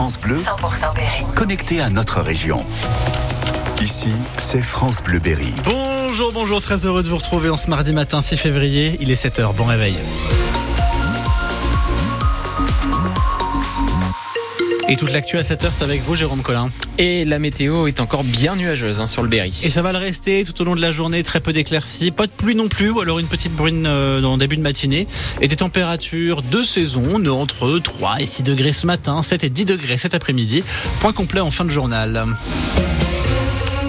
France Bleu, 100% Berry. connecté à notre région. Ici, c'est France Bleu Berry. Bonjour, bonjour, très heureux de vous retrouver en ce mardi matin 6 février, il est 7h, bon réveil. Et toute l'actu à 7h, c'est avec vous Jérôme Collin. Et la météo est encore bien nuageuse hein, sur le Berry. Et ça va le rester tout au long de la journée, très peu d'éclaircies, pas de pluie non plus, ou alors une petite brune euh, dans le début de matinée. Et des températures de saison entre 3 et 6 degrés ce matin, 7 et 10 degrés cet après-midi. Point complet en fin de journal.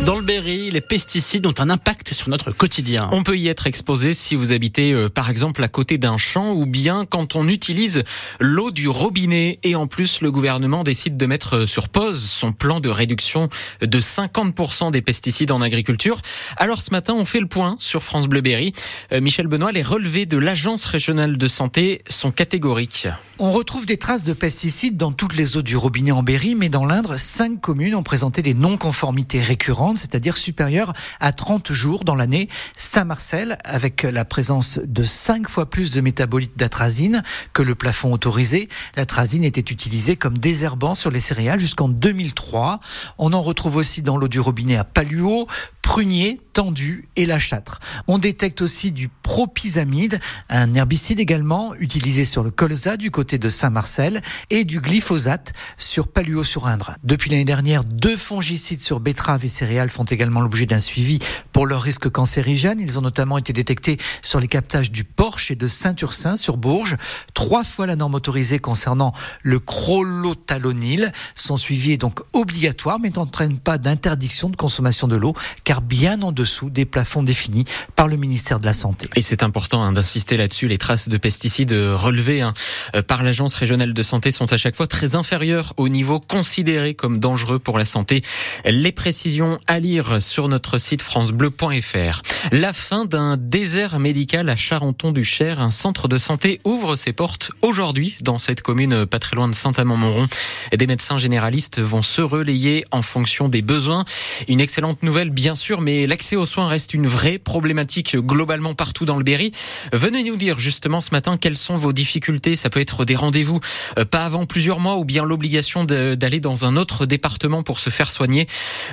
Dans le Berry, les pesticides ont un impact sur notre quotidien. On peut y être exposé si vous habitez euh, par exemple à côté d'un champ ou bien quand on utilise l'eau du robinet. Et en plus, le gouvernement décide de mettre euh, sur pause son plan de réduction de 50% des pesticides en agriculture. Alors ce matin, on fait le point sur France Bleu Berry. Euh, Michel Benoît, les relevés de l'Agence régionale de santé sont catégoriques. On retrouve des traces de pesticides dans toutes les eaux du robinet en Berry, mais dans l'Indre, cinq communes ont présenté des non-conformités récurrentes, c'est-à-dire supérieures à 30 jours dans l'année. Saint-Marcel, avec la présence de cinq fois plus de métabolites d'atrazine que le plafond autorisé. L'atrazine était utilisée comme désherbant sur les céréales jusqu'en 2003. On en retrouve aussi dans l'eau du robinet à Paluo, prunier, tendu et la châtre. On détecte aussi du propisamide, un herbicide également utilisé sur le colza du côté de Saint-Marcel et du glyphosate sur Paluo-sur-Indre. Depuis l'année dernière, deux fongicides sur betteraves et céréales font également l'objet d'un suivi pour leur risque cancérigène. Ils ont notamment été détectés sur les captages du Porche et de Saint-Ursin sur Bourges. Trois fois la norme autorisée concernant le crolothalonil. Son suivi est donc obligatoire mais n'entraîne pas d'interdiction de consommation de l'eau car bien en dessous des plafonds définis par le ministère de la Santé. Et c'est important hein, d'insister là-dessus. Les traces de pesticides relevées hein, euh, par l'Agence régionale de santé sont à chaque fois très inférieures au niveau considéré comme dangereux pour la santé. Les précisions à lire sur notre site francebleu.fr. La fin d'un désert médical à Charenton-du-Cher. Un centre de santé ouvre ses portes aujourd'hui dans cette commune pas très loin de Saint-Amand-Montrond. Des médecins généralistes vont se relayer en fonction des besoins. Une excellente nouvelle, bien sûr, mais l'accès aux soins reste une vraie problématique globalement partout dans le Berry. Venez nous dire justement ce matin quelles sont vos difficultés. Ça peut être des rendez-vous euh, pas avant plusieurs mois ou bien l'obligation d'aller dans un autre département pour se faire soigner.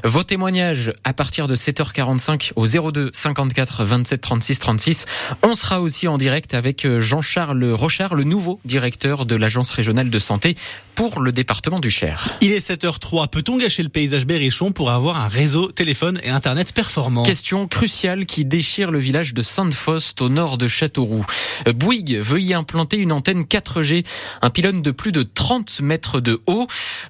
Vos témoignages à partir de 7h45 au 02 54 27 36 36. On sera aussi en direct avec euh, Jean-Charles Rochard, le nouveau directeur de l'Agence régionale de santé pour le département du Cher. Il est 7h03. Peut-on gâcher le paysage berrichon pour avoir un réseau téléphone et internet? Performant Question cruciale qui déchire le village de Sainte-Faust au nord de Châteauroux. Bouygues veut y implanter une antenne 4G, un pylône de plus de 30 mètres de haut.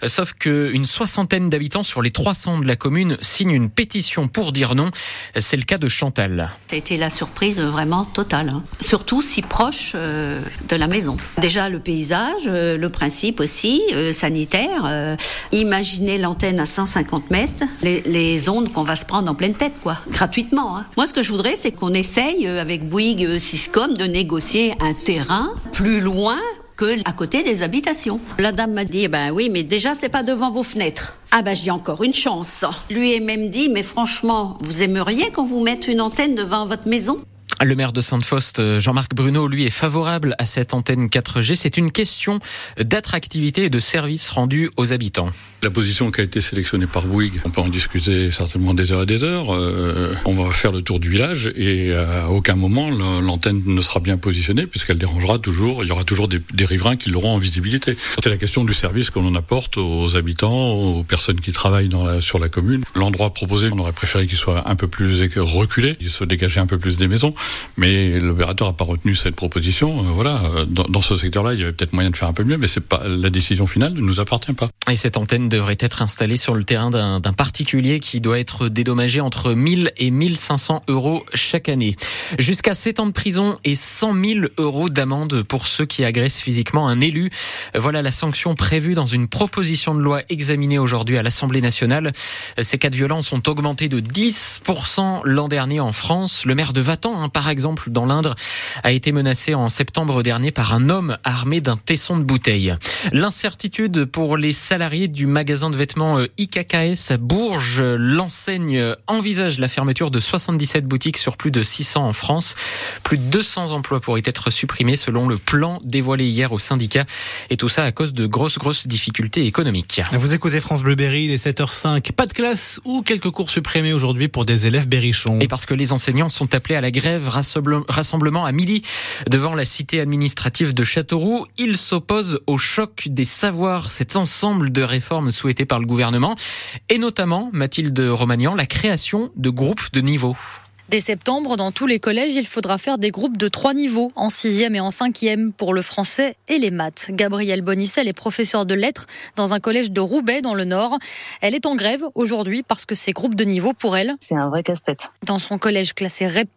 Sauf qu'une soixantaine d'habitants sur les 300 de la commune signent une pétition pour dire non. C'est le cas de Chantal. Ça a été la surprise vraiment totale. hein. Surtout si proche euh, de la maison. Déjà le paysage, euh, le principe aussi, euh, sanitaire. euh, imaginez l'antenne à 150 mètres, les, les ondes qu'on va se prendre en pleine tête, quoi, gratuitement. hein. Moi, ce que je voudrais, c'est qu'on essaye euh, avec Bouygues euh, Syscom de négocier un terrain plus loin que à côté des habitations. La dame m'a dit, ben oui, mais déjà, c'est pas devant vos fenêtres. Ah ben j'ai encore une chance. Lui ai même dit, mais franchement, vous aimeriez qu'on vous mette une antenne devant votre maison? Le maire de Sainte-Faust, Jean-Marc Bruno, lui, est favorable à cette antenne 4G. C'est une question d'attractivité et de service rendu aux habitants. La position qui a été sélectionnée par Bouygues, on peut en discuter certainement des heures et des heures. Euh, on va faire le tour du village et à aucun moment la- l'antenne ne sera bien positionnée puisqu'elle dérangera toujours. Il y aura toujours des, riverains qui l'auront en visibilité. C'est la question du service qu'on en apporte aux habitants, aux personnes qui travaillent sur la commune. L'endroit proposé, on aurait préféré qu'il soit un peu plus reculé, qu'il se dégageait un peu plus des maisons, mais l'opérateur n'a pas retenu cette proposition. Euh, voilà, Euh, dans, dans ce secteur-là, il y avait peut-être moyen de faire un peu mieux, mais c'est pas la décision finale ne nous appartient pas. Et cette antenne devrait être installée sur le terrain d'un particulier qui doit être dédommagé entre 1000 et 1500 euros chaque année. Jusqu'à 7 ans de prison et 100 000 euros d'amende pour ceux qui agressent physiquement un élu. Voilà la sanction prévue dans une proposition de loi examinée aujourd'hui à l'Assemblée nationale. Ces cas de violence ont augmenté de 10% l'an dernier en France. Le maire de Vatan, hein, par exemple, dans l'Indre, a été menacé en septembre dernier par un homme armé d'un tesson de bouteille. L'incertitude pour les salariés du magasin de vêtements euh, IKKS à Bourges. L'enseigne envisage la fermeture de 77 boutiques sur plus de 600 en France. Plus de 200 emplois pourraient être supprimés selon le plan dévoilé hier au syndicat. Et tout ça à cause de grosses, grosses difficultés économiques. Vous écoutez France Bleu Berry, il est 7h05. Pas de classe ou quelques cours supprimés aujourd'hui pour des élèves berrichons. Et parce que les enseignants sont appelés à la grève, rassemblement à midi devant la cité administrative de Châteauroux. Ils s'opposent au choc des savoirs, cet ensemble de réformes souhaitées par le gouvernement. Et notamment, Mathilde Romagnan, la création de groupes de niveau. Dès septembre, dans tous les collèges, il faudra faire des groupes de trois niveaux, en sixième et en cinquième, pour le français et les maths. Gabrielle Bonicel est professeure de lettres dans un collège de Roubaix, dans le Nord. Elle est en grève aujourd'hui parce que ces groupes de niveau, pour elle, c'est un vrai casse-tête. Dans son collège classé REP+,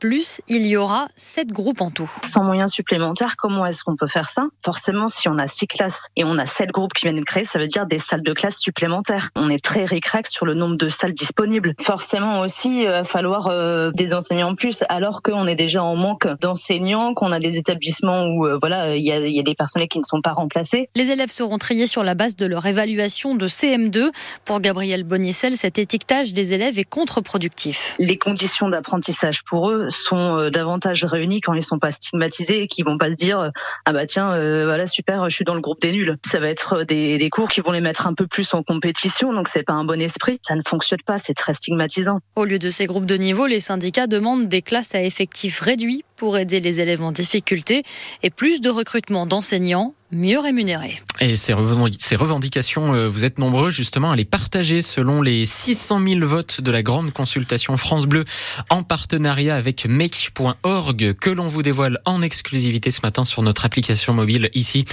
il y aura sept groupes en tout. Sans moyens supplémentaires, comment est-ce qu'on peut faire ça? Forcément, si on a six classes et on a sept groupes qui viennent de créer, ça veut dire des salles de classe supplémentaires. On est très ricrac sur le nombre de salles disponibles. Forcément aussi, il va falloir euh, des enseignants plus, alors qu'on est déjà en manque d'enseignants, qu'on a des établissements où euh, voilà il y a, y a, des personnels qui ne sont pas remplacés. Les élèves seront triés sur la base de leur évaluation de CM2. Pour Gabriel Bonissel, cet étiquetage des élèves est contre-productif. Les conditions d'apprentissage pour eux sont euh, davantage réunies quand ils sont pas stigmatisés et qui vont pas se dire euh, ah bah tiens voilà super je suis dans le groupe des nuls. Ça va être des, des cours qui vont les mettre un peu plus en compétition donc c'est pas un bon esprit. Ça ne fonctionne pas, c'est très stigmatisant. Au lieu de ces groupes de niveau, les syndicats demandent des classes à effectifs réduits pour aider les élèves en difficulté et plus de recrutement d'enseignants mieux rémunérés. Et ces revendications, euh, vous êtes nombreux justement à les partager selon les 600 000 votes de la grande consultation France Bleu en partenariat avec make.org que l'on vous dévoile en exclusivité ce matin sur notre application mobile ici.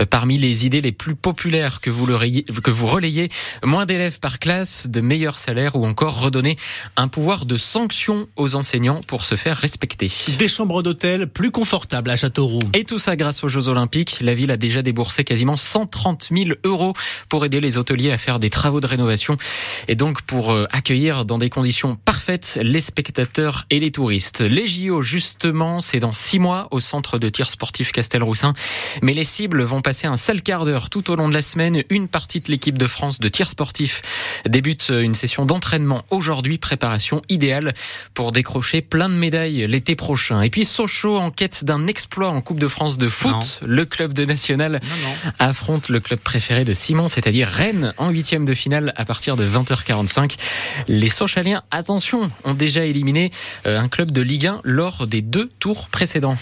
Euh, parmi les idées les plus populaires que vous, que vous relayez, moins d'élèves par classe, de meilleurs salaires ou encore redonner un pouvoir de sanction aux enseignants pour se faire respecter. Des chambres d'hôtel plus confortables à Châteauroux. Et tout ça grâce aux Jeux Olympiques. La ville a déjà déboursé quasiment 130 000 euros pour aider les hôteliers à faire des travaux de rénovation et donc pour euh, accueillir dans des conditions parfaites les spectateurs et les touristes. Les JO, justement, c'est dans six mois au centre de tir sportif Castelroussin. Mais les cibles vont passer un sale quart d'heure tout au long de la semaine. Une partie de l'équipe de France de tir sportif débute une session d'entraînement aujourd'hui. Préparation idéale pour décrocher plein de médailles l'été prochain. Et puis Sochaux en quête d'un exploit en Coupe de France de foot. Le club de national le club préféré de Simon, c'est-à-dire Rennes, en huitième de finale à partir de 20h45. Les Sochaliens, attention, ont déjà éliminé euh, un club de Ligue 1 lors des deux tours précédents.